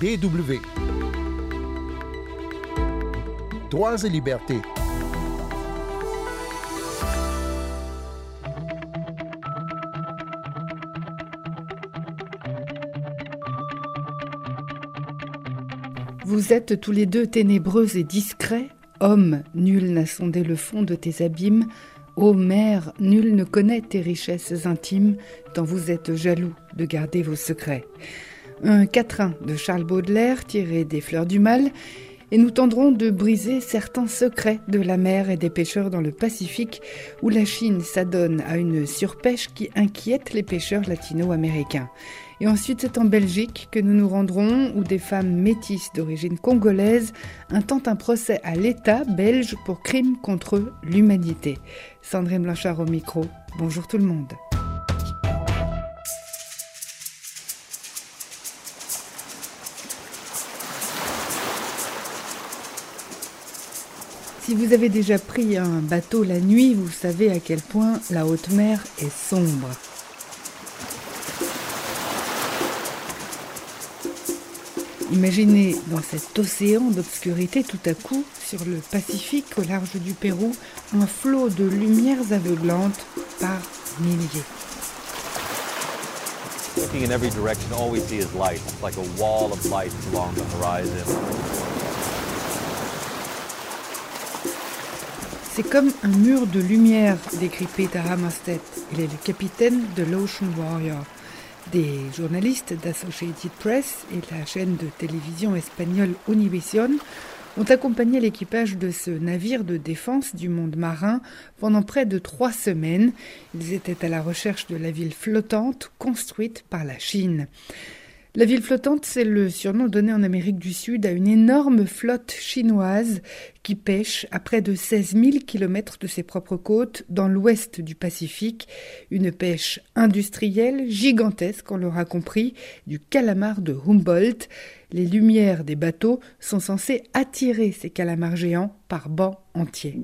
BW. Droits et libertés. Vous êtes tous les deux ténébreux et discrets. Homme, nul n'a sondé le fond de tes abîmes. Ô mère, nul ne connaît tes richesses intimes, tant vous êtes jaloux de garder vos secrets. Un quatrain de Charles Baudelaire tiré des fleurs du mal, et nous tendrons de briser certains secrets de la mer et des pêcheurs dans le Pacifique, où la Chine s'adonne à une surpêche qui inquiète les pêcheurs latino-américains. Et ensuite, c'est en Belgique que nous nous rendrons, où des femmes métisses d'origine congolaise intentent un procès à l'État belge pour crimes contre l'humanité. Sandrine Blanchard au micro. Bonjour tout le monde. Vous avez déjà pris un bateau la nuit, vous savez à quel point la haute mer est sombre. Imaginez dans cet océan d'obscurité tout à coup, sur le Pacifique au large du Pérou, un flot de lumières aveuglantes par milliers. C'est comme un mur de lumière, décrit Peter Hammerstedt. Il est le capitaine de l'Ocean Warrior. Des journalistes d'Associated Press et la chaîne de télévision espagnole Univision ont accompagné l'équipage de ce navire de défense du monde marin pendant près de trois semaines. Ils étaient à la recherche de la ville flottante construite par la Chine. La ville flottante, c'est le surnom donné en Amérique du Sud à une énorme flotte chinoise qui pêche à près de 16 000 km de ses propres côtes dans l'ouest du Pacifique. Une pêche industrielle gigantesque, on l'aura compris, du calamar de Humboldt. Les lumières des bateaux sont censées attirer ces calamars géants par bancs entiers.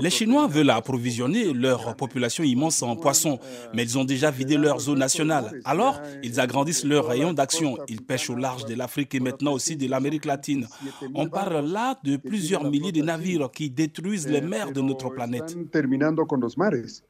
Les Chinois veulent approvisionner leur population immense en poissons, mais ils ont déjà vidé leurs eaux nationales. Alors, ils agrandissent leur rayon d'action. Ils pêchent au large de l'Afrique et maintenant aussi de l'Amérique latine. On parle là de plusieurs milliers de navires qui détruisent les mers de notre planète.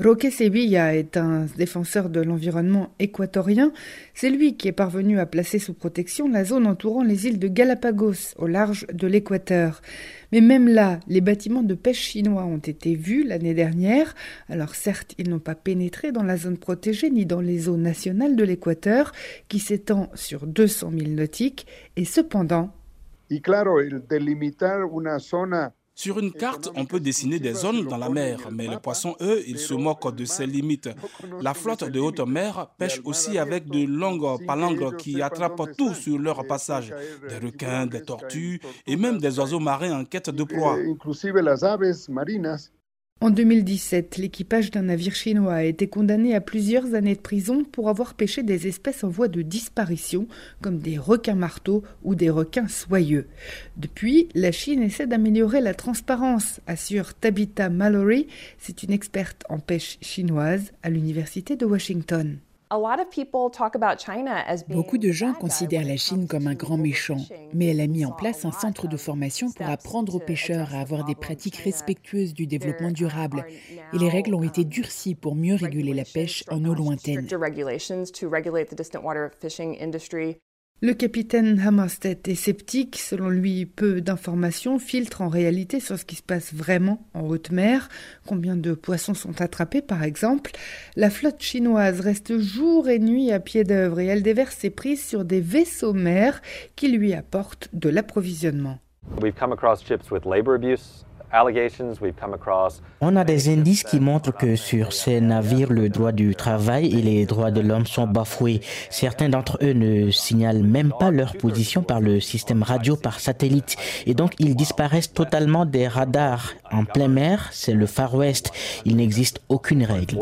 Roque Sevilla est un défenseur de l'environnement équatorien. C'est lui qui est parvenu à placer sous protection la zone entourant les îles de Galapagos au large de l'équateur. Mais même là, les bâtiments de pêche chinois ont été vus l'année dernière. Alors certes, ils n'ont pas pénétré dans la zone protégée ni dans les eaux nationales de l'Équateur, qui s'étend sur 200 000 nautiques, et cependant... Y claro, el delimitar una zona sur une carte, on peut dessiner des zones dans la mer, mais les poissons, eux, ils se moquent de ces limites. La flotte de haute mer pêche aussi avec de longues palangres qui attrapent tout sur leur passage, des requins, des tortues et même des oiseaux marins en quête de proie. En 2017, l'équipage d'un navire chinois a été condamné à plusieurs années de prison pour avoir pêché des espèces en voie de disparition, comme des requins marteaux ou des requins soyeux. Depuis, la Chine essaie d'améliorer la transparence, assure Tabitha Mallory. C'est une experte en pêche chinoise à l'Université de Washington. Beaucoup de gens considèrent la Chine comme un grand méchant, mais elle a mis en place un centre de formation pour apprendre aux pêcheurs à avoir des pratiques respectueuses du développement durable. Et les règles ont été durcies pour mieux réguler la pêche en eau lointaine. Le capitaine Hammerstedt est sceptique. Selon lui, peu d'informations filtrent en réalité sur ce qui se passe vraiment en haute mer. Combien de poissons sont attrapés, par exemple? La flotte chinoise reste jour et nuit à pied d'œuvre et elle déverse ses prises sur des vaisseaux mers qui lui apportent de l'approvisionnement. On a des indices qui montrent que sur ces navires, le droit du travail et les droits de l'homme sont bafoués. Certains d'entre eux ne signalent même pas leur position par le système radio par satellite et donc ils disparaissent totalement des radars. En plein mer, c'est le Far West. Il n'existe aucune règle.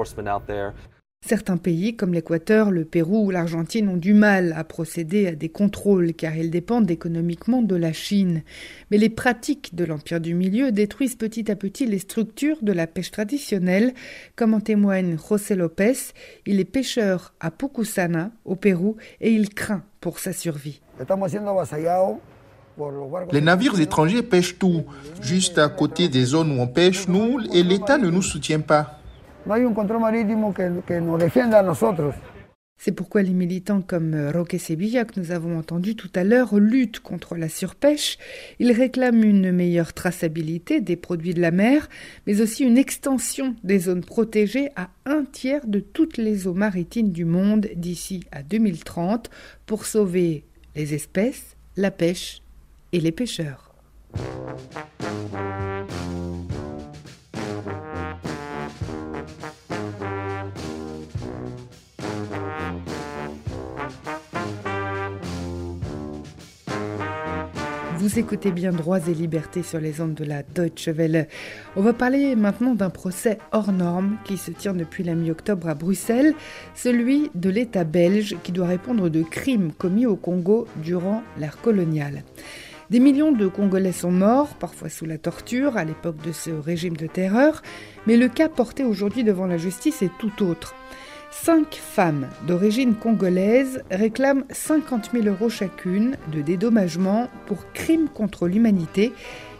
Certains pays comme l'Équateur, le Pérou ou l'Argentine ont du mal à procéder à des contrôles car ils dépendent économiquement de la Chine. Mais les pratiques de l'Empire du Milieu détruisent petit à petit les structures de la pêche traditionnelle, comme en témoigne José López. Il est pêcheur à Pucusana, au Pérou, et il craint pour sa survie. Les navires étrangers pêchent tout, juste à côté des zones où on pêche, nous, et l'État ne nous soutient pas. C'est pourquoi les militants comme Roque Sevilla, que nous avons entendu tout à l'heure, luttent contre la surpêche. Ils réclament une meilleure traçabilité des produits de la mer, mais aussi une extension des zones protégées à un tiers de toutes les eaux maritimes du monde d'ici à 2030 pour sauver les espèces, la pêche et les pêcheurs. Vous écoutez bien Droits et Libertés sur les ondes de la Deutsche Welle. On va parler maintenant d'un procès hors norme qui se tient depuis la mi-octobre à Bruxelles, celui de l'État belge qui doit répondre de crimes commis au Congo durant l'ère coloniale. Des millions de Congolais sont morts, parfois sous la torture, à l'époque de ce régime de terreur, mais le cas porté aujourd'hui devant la justice est tout autre. Cinq femmes d'origine congolaise réclament 50 000 euros chacune de dédommagement pour crimes contre l'humanité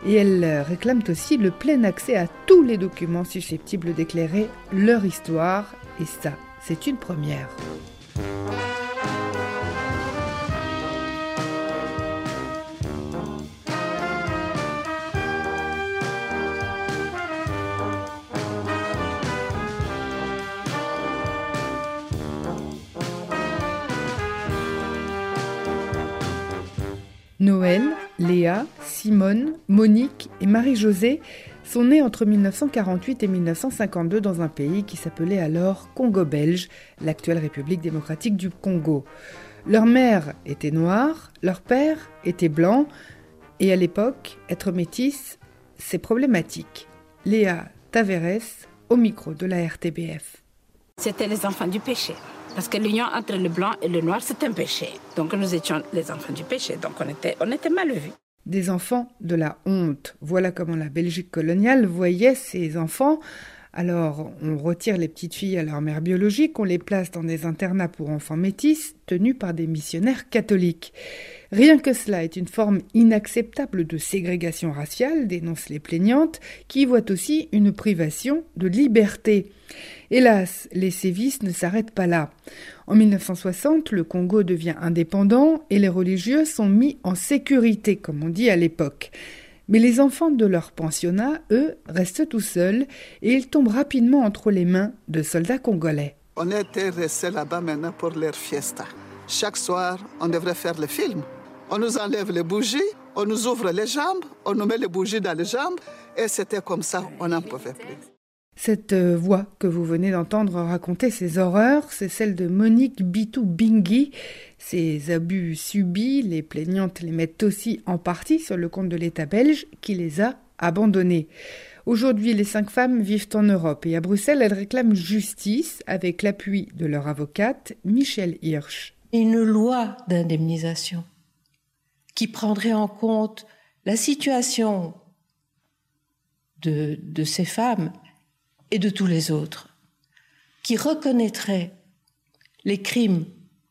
et elles réclament aussi le plein accès à tous les documents susceptibles d'éclairer leur histoire et ça, c'est une première. Noël, Léa, Simone, Monique et Marie-Josée sont nées entre 1948 et 1952 dans un pays qui s'appelait alors Congo belge, l'actuelle République démocratique du Congo. Leur mère était noire, leur père était blanc, et à l'époque, être métisse, c'est problématique. Léa Taveres, au micro de la RTBF. C'était les enfants du péché. Parce que l'union entre le blanc et le noir, c'est un péché. Donc nous étions les enfants du péché, donc on était, on était mal vus. Des enfants de la honte. Voilà comment la Belgique coloniale voyait ses enfants. Alors, on retire les petites filles à leur mère biologique, on les place dans des internats pour enfants métis tenus par des missionnaires catholiques. Rien que cela est une forme inacceptable de ségrégation raciale, dénoncent les plaignantes, qui voient aussi une privation de liberté. Hélas, les sévices ne s'arrêtent pas là. En 1960, le Congo devient indépendant et les religieux sont mis en sécurité, comme on dit à l'époque. Mais les enfants de leur pensionnat, eux, restent tout seuls et ils tombent rapidement entre les mains de soldats congolais. On était restés là-bas maintenant pour leur fiesta. Chaque soir, on devrait faire le film. On nous enlève les bougies, on nous ouvre les jambes, on nous met les bougies dans les jambes et c'était comme ça, on n'en pouvait plus. Cette euh, voix que vous venez d'entendre raconter ces horreurs, c'est celle de Monique Bitou Bingui. Ces abus subis, les plaignantes les mettent aussi en partie sur le compte de l'État belge qui les a abandonnés. Aujourd'hui, les cinq femmes vivent en Europe et à Bruxelles, elles réclament justice avec l'appui de leur avocate, Michel Hirsch. Une loi d'indemnisation qui prendrait en compte la situation de ces femmes et de tous les autres, qui reconnaîtraient les crimes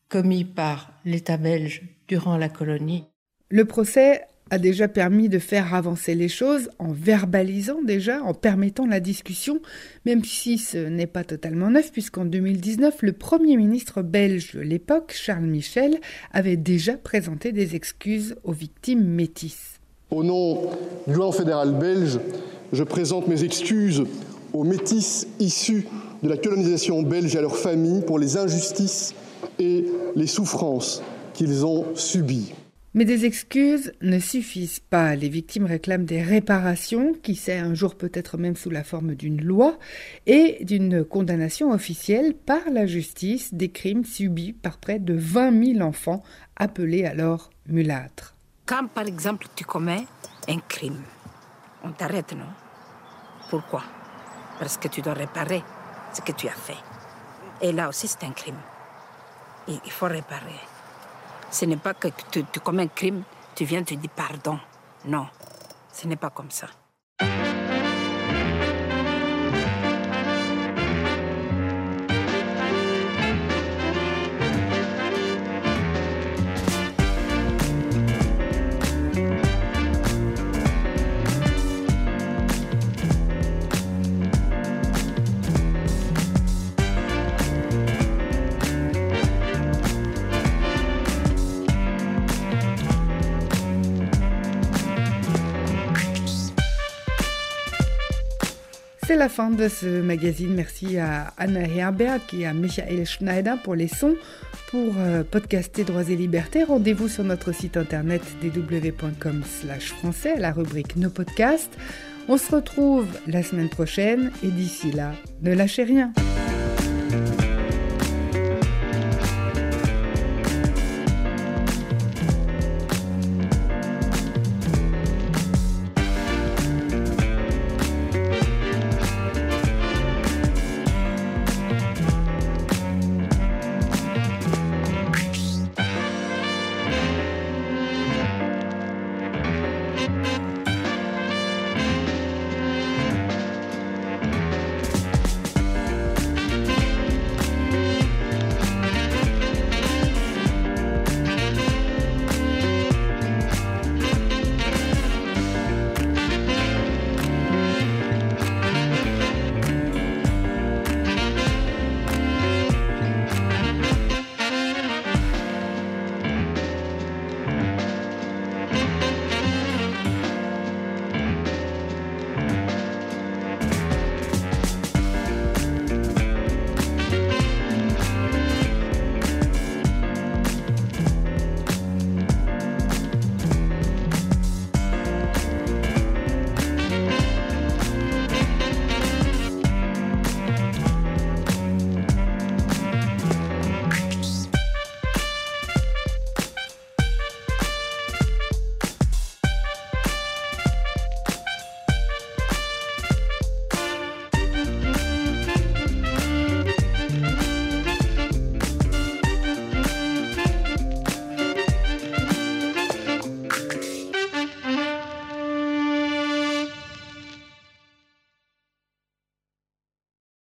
commis par l'État belge durant la colonie. Le procès a déjà permis de faire avancer les choses en verbalisant déjà, en permettant la discussion, même si ce n'est pas totalement neuf, puisqu'en 2019, le Premier ministre belge de l'époque, Charles Michel, avait déjà présenté des excuses aux victimes métisses. Au nom du gouvernement fédéral belge, je présente mes excuses aux métis issus de la colonisation belge et à leurs familles pour les injustices et les souffrances qu'ils ont subies. Mais des excuses ne suffisent pas. Les victimes réclament des réparations, qui sait un jour peut-être même sous la forme d'une loi, et d'une condamnation officielle par la justice des crimes subis par près de 20 000 enfants, appelés alors mulâtres. Quand par exemple tu commets un crime, on t'arrête, non? Pourquoi? Parce que tu dois réparer ce que tu as fait. Et là aussi, c'est un crime. Il faut réparer. Ce n'est pas que tu, tu commets un crime, tu viens, tu dis pardon. Non, ce n'est pas comme ça. La fin de ce magazine. Merci à Anna Herberg et à Michael Schneider pour les sons. Pour euh, podcaster Droits et Libertés, rendez-vous sur notre site internet www.com français à la rubrique Nos podcasts. On se retrouve la semaine prochaine et d'ici là, ne lâchez rien.